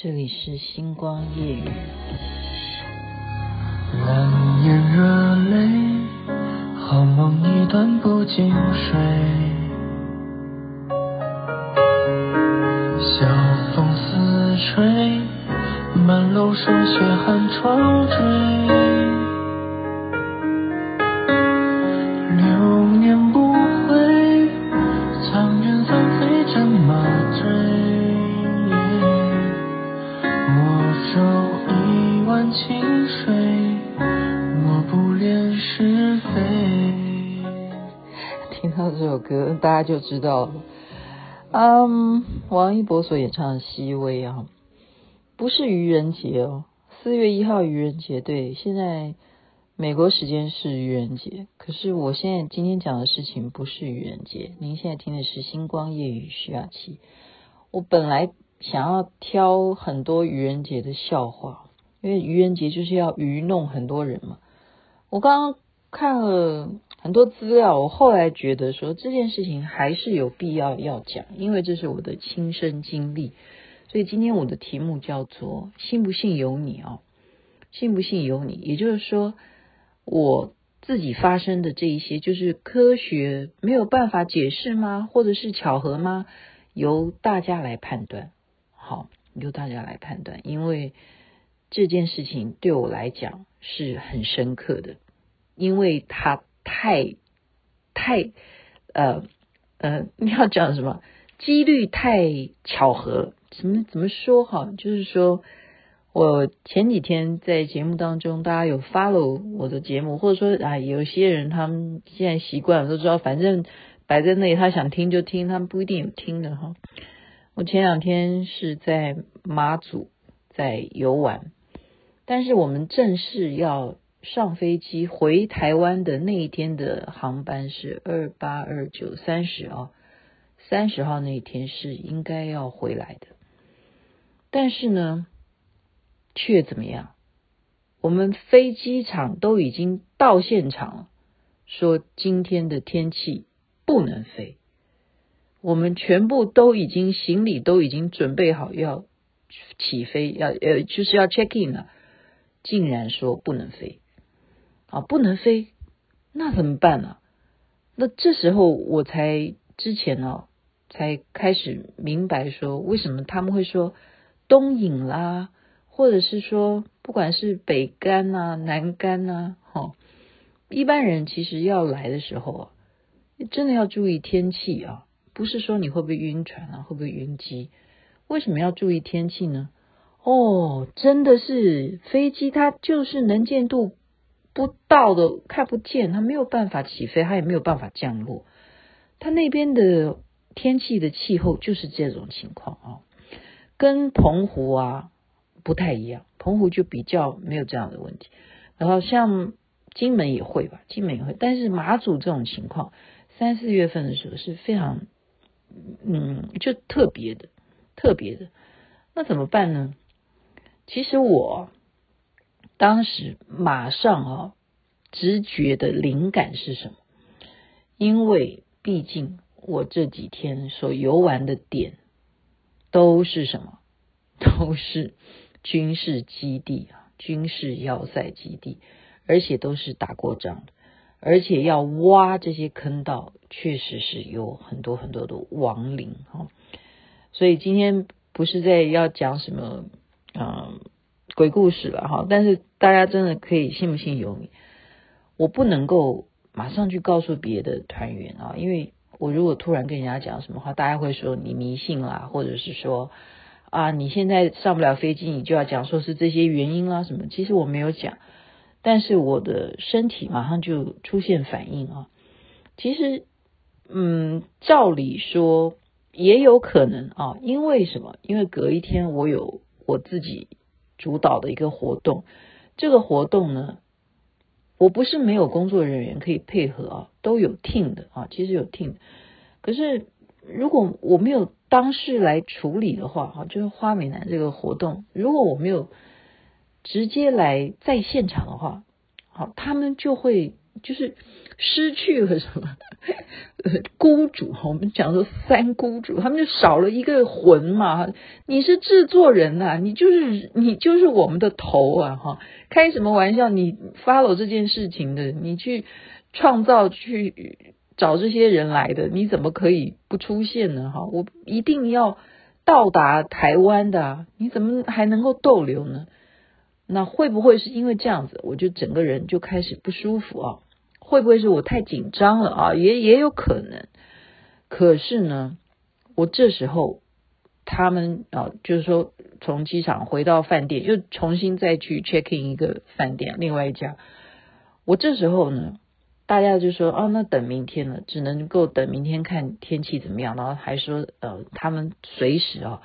这里是星光夜雨。满眼热泪，好梦一段不经睡。晓风似吹，满楼霜雪寒窗坠。家就知道了，嗯，王一博所演唱的《熹微》啊，不是愚人节哦，四月一号愚人节，对，现在美国时间是愚人节，可是我现在今天讲的事情不是愚人节，您现在听的是星光夜雨徐雅琪。我本来想要挑很多愚人节的笑话，因为愚人节就是要愚弄很多人嘛。我刚刚看了。很多资料，我后来觉得说这件事情还是有必要要讲，因为这是我的亲身经历，所以今天我的题目叫做“信不信由你”哦，信不信由你，也就是说我自己发生的这一些，就是科学没有办法解释吗？或者是巧合吗？由大家来判断，好，由大家来判断，因为这件事情对我来讲是很深刻的，因为它。太太呃呃，你要讲什么？几率太巧合，怎么怎么说哈？就是说我前几天在节目当中，大家有 follow 我的节目，或者说啊，有些人他们现在习惯了，都知道反正摆在那里，他想听就听，他们不一定有听的哈。我前两天是在马祖在游玩，但是我们正式要。上飞机回台湾的那一天的航班是二八二九三十啊，三十号那一天是应该要回来的，但是呢，却怎么样？我们飞机场都已经到现场了，说今天的天气不能飞，我们全部都已经行李都已经准备好要起飞，要呃就是要 check in 了，竟然说不能飞。啊，不能飞，那怎么办呢？那这时候我才之前呢，才开始明白说，为什么他们会说东引啦，或者是说不管是北干呐、南干呐，哈，一般人其实要来的时候啊，真的要注意天气啊，不是说你会不会晕船啊，会不会晕机？为什么要注意天气呢？哦，真的是飞机它就是能见度。不到的看不见，它没有办法起飞，它也没有办法降落。它那边的天气的气候就是这种情况啊，跟澎湖啊不太一样。澎湖就比较没有这样的问题。然后像金门也会吧，金门也会。但是马祖这种情况，三四月份的时候是非常，嗯，就特别的，特别的。那怎么办呢？其实我。当时马上啊，直觉的灵感是什么？因为毕竟我这几天所游玩的点都是什么？都是军事基地啊，军事要塞基地，而且都是打过仗的，而且要挖这些坑道，确实是有很多很多的亡灵哈。所以今天不是在要讲什么，嗯。鬼故事了哈，但是大家真的可以信不信由你。我不能够马上去告诉别的团员啊，因为我如果突然跟人家讲什么话，大家会说你迷信啦，或者是说啊，你现在上不了飞机，你就要讲说是这些原因啦什么。其实我没有讲，但是我的身体马上就出现反应啊。其实，嗯，照理说也有可能啊，因为什么？因为隔一天我有我自己。主导的一个活动，这个活动呢，我不是没有工作人员可以配合啊，都有 team 的啊，其实有 team。可是如果我没有当事来处理的话，哈，就是花美男这个活动，如果我没有直接来在现场的话，好，他们就会就是失去了什么？孤主，我们讲说三孤主，他们就少了一个魂嘛。你是制作人呐、你就是你就是我们的头啊，哈，开什么玩笑？你 follow 这件事情的，你去创造去找这些人来的，你怎么可以不出现呢？哈，我一定要到达台湾的、啊，你怎么还能够逗留呢？那会不会是因为这样子，我就整个人就开始不舒服啊？会不会是我太紧张了啊？也也有可能。可是呢，我这时候他们啊，就是说从机场回到饭店，又重新再去 check in 一个饭店，另外一家。我这时候呢，大家就说啊，那等明天了，只能够等明天看天气怎么样。然后还说呃，他们随时啊。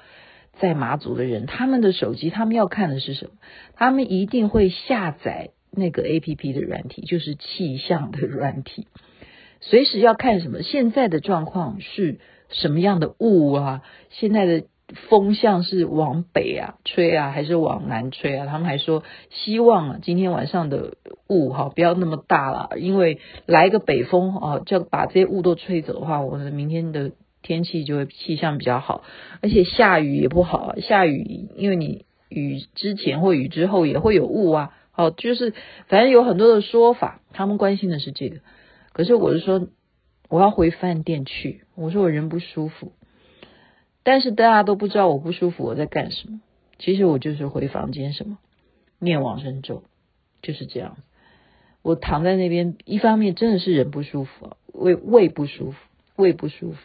在马祖的人，他们的手机，他们要看的是什么？他们一定会下载那个 APP 的软体，就是气象的软体。随时要看什么？现在的状况是什么样的雾啊？现在的风向是往北啊吹啊，还是往南吹啊？他们还说希望啊，今天晚上的雾哈不要那么大了，因为来一个北风啊，就把这些雾都吹走的话，我们明天的。天气就会气象比较好，而且下雨也不好啊。下雨，因为你雨之前或雨之后也会有雾啊。好，就是反正有很多的说法，他们关心的是这个。可是我是说，我要回饭店去。我说我人不舒服，但是大家都不知道我不舒服，我在干什么。其实我就是回房间什么念往生咒，就是这样。我躺在那边，一方面真的是人不舒服啊，胃胃不舒服，胃不舒服。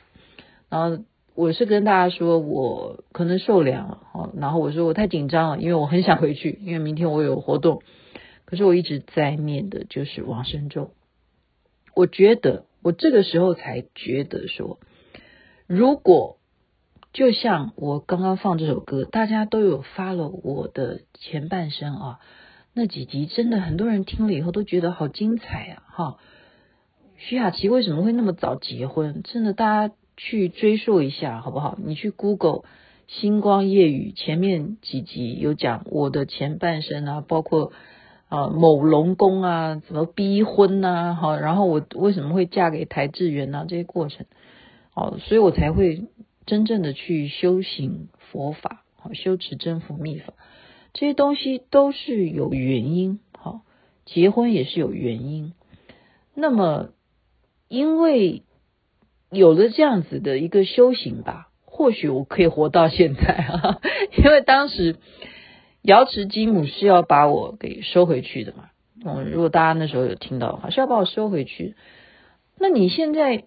然后我是跟大家说，我可能受凉了，然后我说我太紧张了，因为我很想回去，因为明天我有活动。可是我一直在念的就是往生咒。我觉得我这个时候才觉得说，如果就像我刚刚放这首歌，大家都有发了我的前半生啊，那几集真的很多人听了以后都觉得好精彩啊！哈，徐雅琪为什么会那么早结婚？真的大家。去追溯一下好不好？你去 Google《星光夜雨》前面几集有讲我的前半生啊，包括啊、某龙宫啊，怎么逼婚呐，好，然后我为什么会嫁给台志远啊，这些过程，好，所以我才会真正的去修行佛法，好，修持真佛密法，这些东西都是有原因，好，结婚也是有原因，那么因为。有了这样子的一个修行吧，或许我可以活到现在啊！因为当时瑶池金母是要把我给收回去的嘛。嗯，如果大家那时候有听到的话，是要把我收回去。那你现在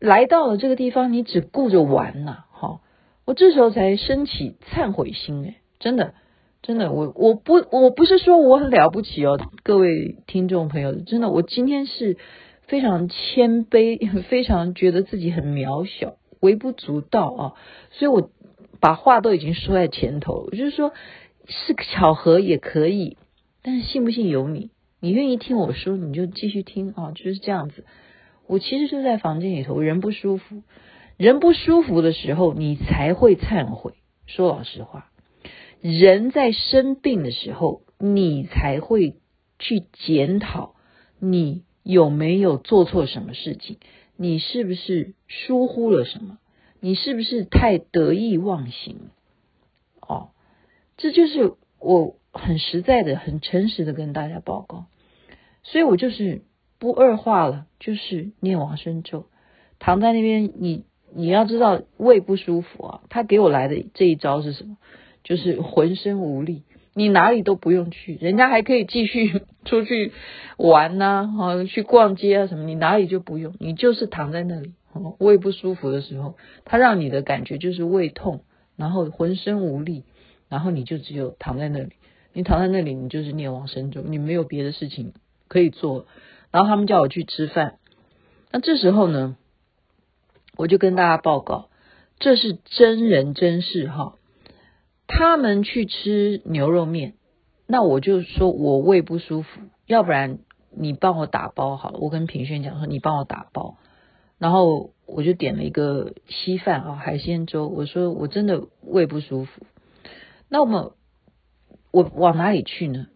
来到了这个地方，你只顾着玩呐，哈！我这时候才升起忏悔心，诶，真的，真的，我我不我不是说我很了不起哦，各位听众朋友，真的，我今天是。非常谦卑，非常觉得自己很渺小，微不足道啊！所以我把话都已经说在前头，就是说是个巧合也可以，但是信不信由你，你愿意听我说，你就继续听啊，就是这样子。我其实就在房间里头，人不舒服，人不舒服的时候，你才会忏悔。说老实话，人在生病的时候，你才会去检讨你。有没有做错什么事情？你是不是疏忽了什么？你是不是太得意忘形？哦，这就是我很实在的、很诚实的跟大家报告。所以我就是不二话了，就是念往生咒，躺在那边。你你要知道胃不舒服啊，他给我来的这一招是什么？就是浑身无力。你哪里都不用去，人家还可以继续 出去玩呐、哈，去逛街啊什么，你哪里就不用，你就是躺在那里，胃不舒服的时候，他让你的感觉就是胃痛，然后浑身无力，然后你就只有躺在那里，你躺在那里，你就是念往生咒，你没有别的事情可以做。然后他们叫我去吃饭，那这时候呢，我就跟大家报告，这是真人真事哈。他们去吃牛肉面，那我就说我胃不舒服，要不然你帮我打包好了。我跟品轩讲说，你帮我打包，然后我就点了一个稀饭啊，海鲜粥。我说我真的胃不舒服，那么我往哪里去呢？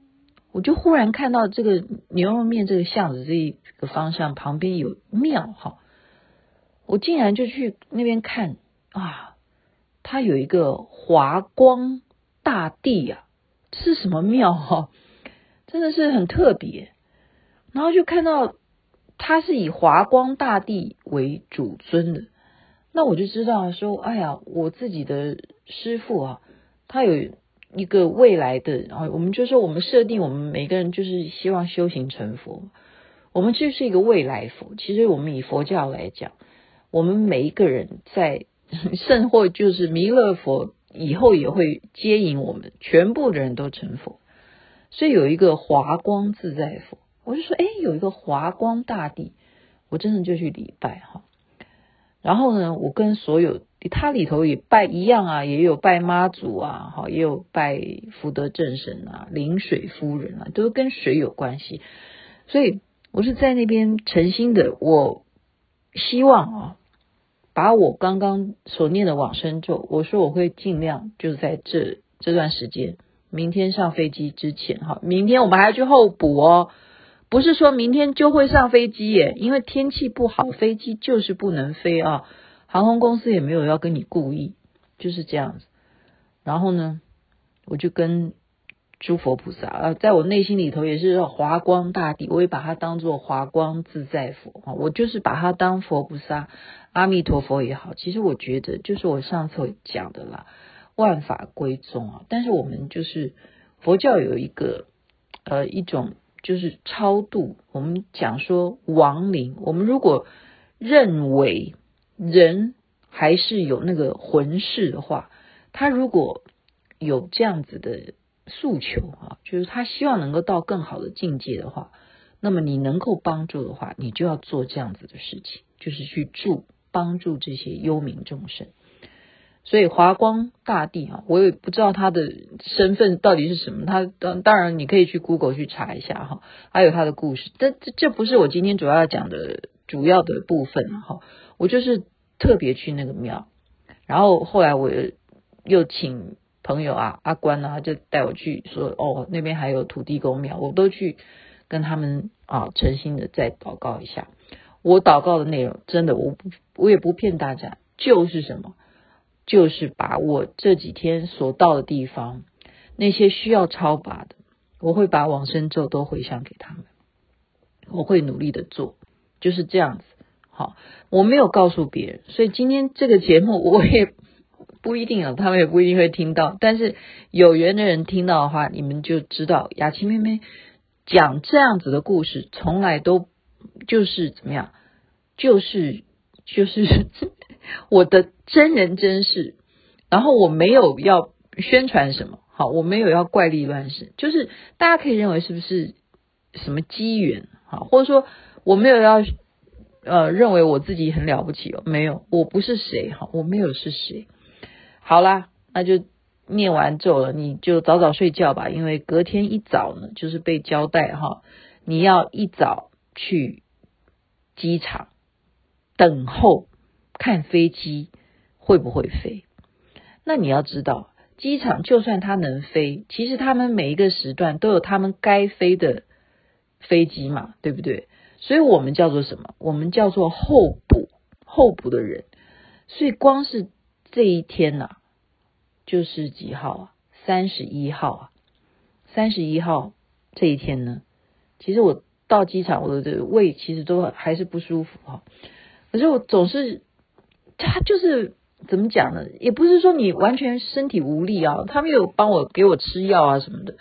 我就忽然看到这个牛肉面这个巷子这一个方向旁边有庙哈，我竟然就去那边看啊，它有一个华光大帝啊，是什么庙哈？真的是很特别。然后就看到他是以华光大帝为主尊的，那我就知道说，哎呀，我自己的师傅啊，他有一个未来的，然后我们就说我们设定我们每个人就是希望修行成佛，我们就是一个未来佛。其实我们以佛教来讲，我们每一个人在 甚或就是弥勒佛以后也会接引我们，全部的人都成佛，所以有一个华光自在佛。我就说，哎，有一个华光大帝，我真的就去礼拜哈。然后呢，我跟所有他里头也拜一样啊，也有拜妈祖啊，哈，也有拜福德正神啊、临水夫人啊，都跟水有关系。所以我是在那边诚心的，我希望啊，把我刚刚所念的往生咒，我说我会尽量就在这这段时间，明天上飞机之前哈，明天我们还要去候补哦。不是说明天就会上飞机耶，因为天气不好，飞机就是不能飞啊。航空公司也没有要跟你故意，就是这样子。然后呢，我就跟诸佛菩萨啊，在我内心里头也是华光大帝，我也把它当做华光自在佛啊，我就是把它当佛菩萨，阿弥陀佛也好。其实我觉得，就是我上次讲的啦，万法归宗啊。但是我们就是佛教有一个呃一种。就是超度，我们讲说亡灵，我们如果认为人还是有那个魂世的话，他如果有这样子的诉求啊，就是他希望能够到更好的境界的话，那么你能够帮助的话，你就要做这样子的事情，就是去助帮助这些幽冥众生。所以华光大帝啊，我也不知道他的身份到底是什么。他当当然你可以去 Google 去查一下哈，还有他的故事。这这这不是我今天主要要讲的主要的部分哈。我就是特别去那个庙，然后后来我又请朋友啊阿关啊，就带我去说哦，那边还有土地公庙，我都去跟他们啊诚心的再祷告一下。我祷告的内容真的，我不我也不骗大家，就是什么。就是把我这几天所到的地方，那些需要超拔的，我会把往生咒都回向给他们。我会努力的做，就是这样子。好，我没有告诉别人，所以今天这个节目我也不一定啊，他们也不一定会听到。但是有缘的人听到的话，你们就知道雅琪妹妹讲这样子的故事，从来都就是怎么样，就是就是。我的真人真事，然后我没有要宣传什么，好，我没有要怪力乱神，就是大家可以认为是不是什么机缘，好，或者说我没有要呃认为我自己很了不起哦，没有，我不是谁哈，我没有是谁，好啦，那就念完咒了，你就早早睡觉吧，因为隔天一早呢，就是被交代哈，你要一早去机场等候。看飞机会不会飞？那你要知道，机场就算它能飞，其实他们每一个时段都有他们该飞的飞机嘛，对不对？所以我们叫做什么？我们叫做候补，候补的人。所以光是这一天呐、就是几号啊？三十一号啊！三十一号这一天呢，其实我到机场，我的胃其实都还是不舒服哈。可是我总是。他就是怎么讲呢？也不是说你完全身体无力啊，他们有帮我给我吃药啊什么的，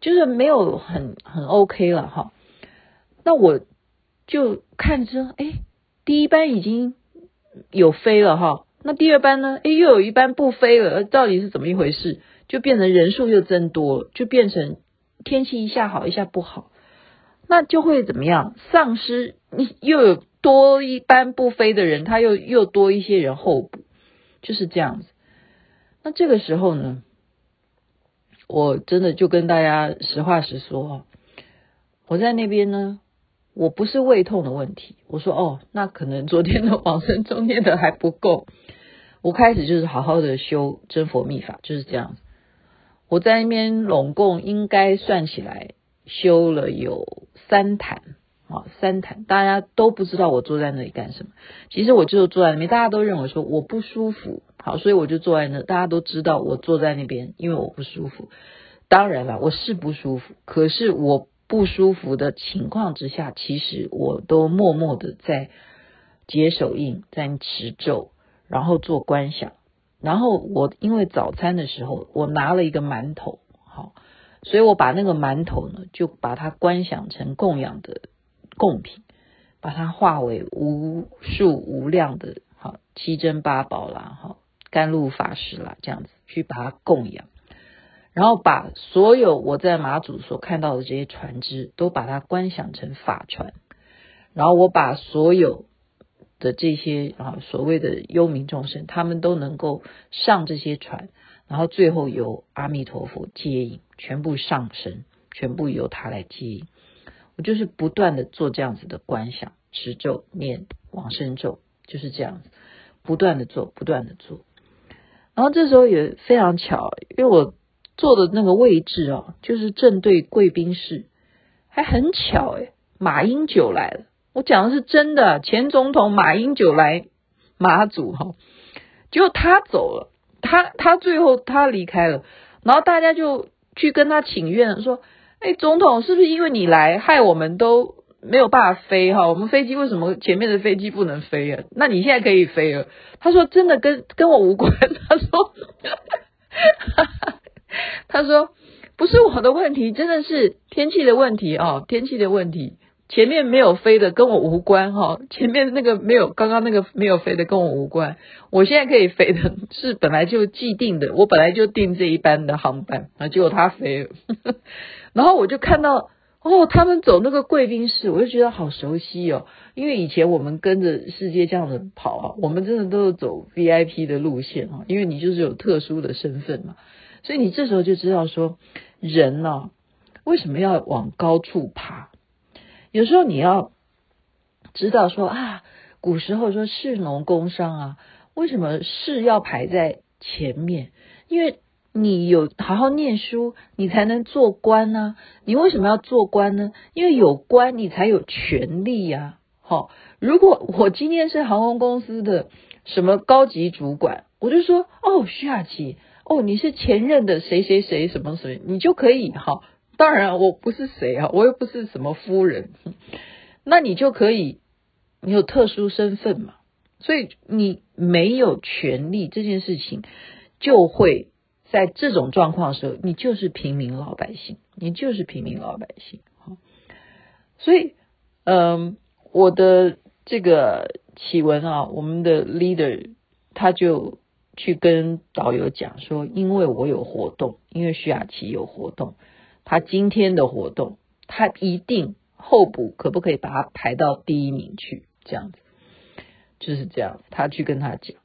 就是没有很很 OK 了哈。那我就看着，哎，第一班已经有飞了哈，那第二班呢？哎，又有一班不飞了，到底是怎么一回事？就变成人数又增多，就变成天气一下好一下不好，那就会怎么样？丧失你又有。多一班不飞的人，他又又多一些人候补，就是这样子。那这个时候呢，我真的就跟大家实话实说，我在那边呢，我不是胃痛的问题。我说哦，那可能昨天的往生中念的还不够。我开始就是好好的修真佛秘法，就是这样子。我在那边拢共应该算起来修了有三坛。啊，三坛大家都不知道我坐在那里干什么。其实我就坐在那边，大家都认为说我不舒服，好，所以我就坐在那。大家都知道我坐在那边，因为我不舒服。当然了，我是不舒服，可是我不舒服的情况之下，其实我都默默的在结手印，在持咒，然后做观想。然后我因为早餐的时候，我拿了一个馒头，好，所以我把那个馒头呢，就把它观想成供养的贡品，把它化为无数无量的好七珍八宝啦，哈甘露法师啦，这样子去把它供养，然后把所有我在马祖所看到的这些船只，都把它观想成法船，然后我把所有。的这些啊，所谓的幽冥众生，他们都能够上这些船，然后最后由阿弥陀佛接引，全部上升，全部由他来接引。我就是不断的做这样子的观想、持咒、念往生咒，就是这样子，不断的做，不断的做。然后这时候也非常巧，因为我坐的那个位置哦，就是正对贵宾室，还很巧诶，马英九来了。我讲的是真的，前总统马英九来马祖哈，结果他走了，他他最后他离开了，然后大家就去跟他请愿说，哎，总统是不是因为你来，害我们都没有办法飞哈？我们飞机为什么前面的飞机不能飞啊？那你现在可以飞了。他说真的跟跟我无关，他说，他说不是我的问题，真的是天气的问题哦，天气的问题。前面没有飞的跟我无关哈，前面那个没有，刚刚那个没有飞的跟我无关。我现在可以飞的是本来就既定的，我本来就订这一班的航班啊，结果他飞了，然后我就看到哦，他们走那个贵宾室，我就觉得好熟悉哦，因为以前我们跟着世界这样子跑啊，我们真的都是走 VIP 的路线啊，因为你就是有特殊的身份嘛，所以你这时候就知道说人呢，为什么要往高处爬？有时候你要知道说啊，古时候说士农工商啊，为什么士要排在前面？因为你有好好念书，你才能做官呢。你为什么要做官呢？因为有官，你才有权力呀。好，如果我今天是航空公司的什么高级主管，我就说哦，徐雅琪，哦，你是前任的谁谁谁什么谁，你就可以哈。当然，我不是谁啊，我又不是什么夫人，那你就可以，你有特殊身份嘛，所以你没有权利这件事情，就会在这种状况的时候，你就是平民老百姓，你就是平民老百姓。所以，嗯，我的这个启文啊，我们的 leader 他就去跟导游讲说，因为我有活动，因为徐雅琪有活动。他今天的活动，他一定候补，可不可以把他排到第一名去？这样子，就是这样。他去跟他讲，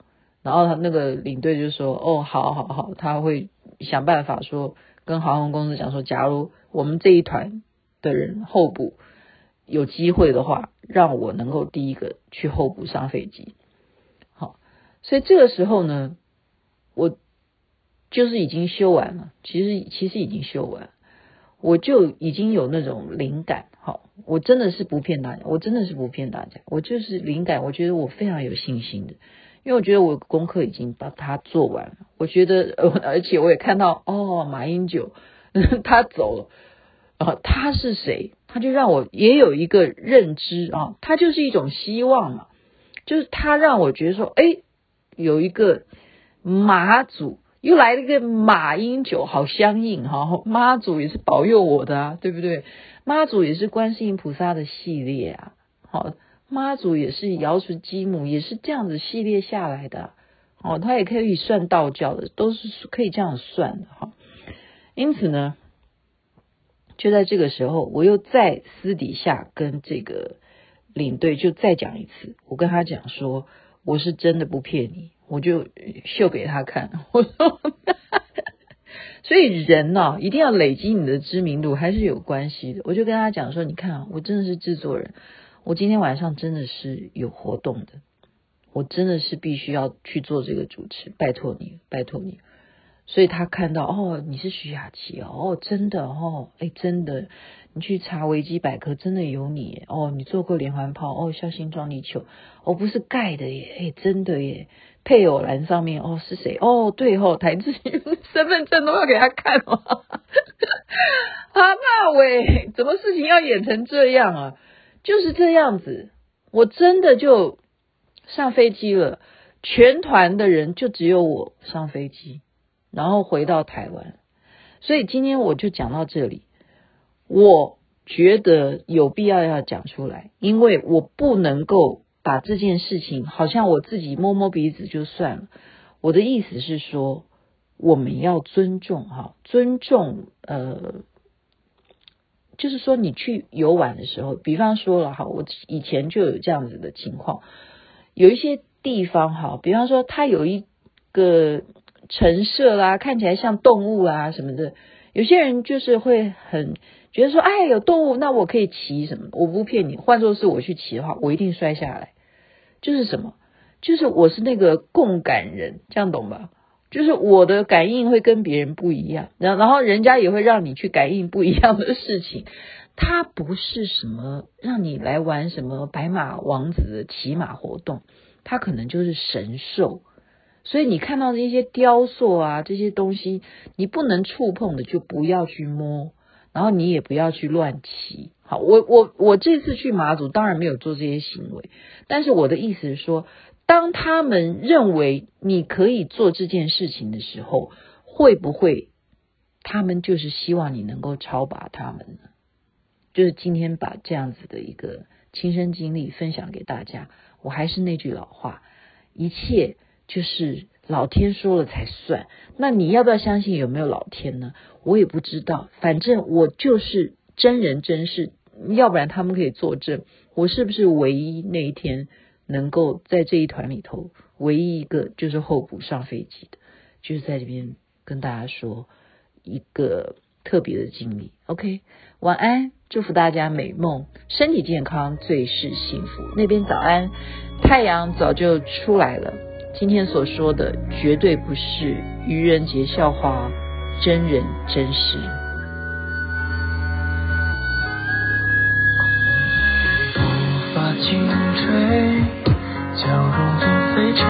然后他那个领队就说：“哦，好好好，他会想办法说，跟航空公司讲说，假如我们这一团的人候补有机会的话，让我能够第一个去候补上飞机。”好，所以这个时候呢，我就是已经修完了，其实其实已经修完。我就已经有那种灵感，好，我真的是不骗大家，我真的是不骗大家，我就是灵感，我觉得我非常有信心的，因为我觉得我功课已经把它做完了，我觉得，而且我也看到，哦，马英九 他走了，啊，他是谁？他就让我也有一个认知啊，他就是一种希望嘛，就是他让我觉得说，哎，有一个马祖。又来了一个马英九，好相应哈！妈祖也是保佑我的啊，对不对？妈祖也是观世音菩萨的系列啊，好，妈祖也是瑶池金母，也是这样子系列下来的哦。他也可以算道教的，都是可以这样算的哈。因此呢，就在这个时候，我又在私底下跟这个领队就再讲一次，我跟他讲说，我是真的不骗你。我就秀给他看，我说，所以人呢、啊，一定要累积你的知名度，还是有关系的。我就跟他讲说，你看啊，我真的是制作人，我今天晚上真的是有活动的，我真的是必须要去做这个主持，拜托你，拜托你。所以他看到哦，你是徐雅琪哦，真的哦，哎，真的，你去查维基百科，真的有你哦，你做过连环炮哦，孝心壮丽球哦，不是盖的耶，哎，真的耶，配偶栏上面哦是谁哦，对哦，台志身份证都要给他看吗？啊，那喂，怎么事情要演成这样啊？就是这样子，我真的就上飞机了，全团的人就只有我上飞机。然后回到台湾，所以今天我就讲到这里。我觉得有必要要讲出来，因为我不能够把这件事情好像我自己摸摸鼻子就算了。我的意思是说，我们要尊重哈，尊重呃，就是说你去游玩的时候，比方说了哈，我以前就有这样子的情况，有一些地方哈，比方说它有一个。陈设啦，看起来像动物啊什么的，有些人就是会很觉得说，哎，有动物，那我可以骑什么？我不骗你，换作是我去骑的话，我一定摔下来。就是什么？就是我是那个共感人，这样懂吧？就是我的感应会跟别人不一样，然然后人家也会让你去感应不一样的事情。它不是什么让你来玩什么白马王子的骑马活动，它可能就是神兽。所以你看到的一些雕塑啊，这些东西你不能触碰的，就不要去摸，然后你也不要去乱骑。好，我我我这次去马祖当然没有做这些行为，但是我的意思是说，当他们认为你可以做这件事情的时候，会不会他们就是希望你能够超拔他们呢？就是今天把这样子的一个亲身经历分享给大家。我还是那句老话，一切。就是老天说了才算，那你要不要相信有没有老天呢？我也不知道，反正我就是真人真事，要不然他们可以作证，我是不是唯一那一天能够在这一团里头唯一一个就是候补上飞机的，就是在这边跟大家说一个特别的经历。OK，晚安，祝福大家美梦，身体健康，最是幸福。那边早安，太阳早就出来了。今天所说的绝对不是愚人节笑话，真人真事。无法轻吹，将容颜飞尘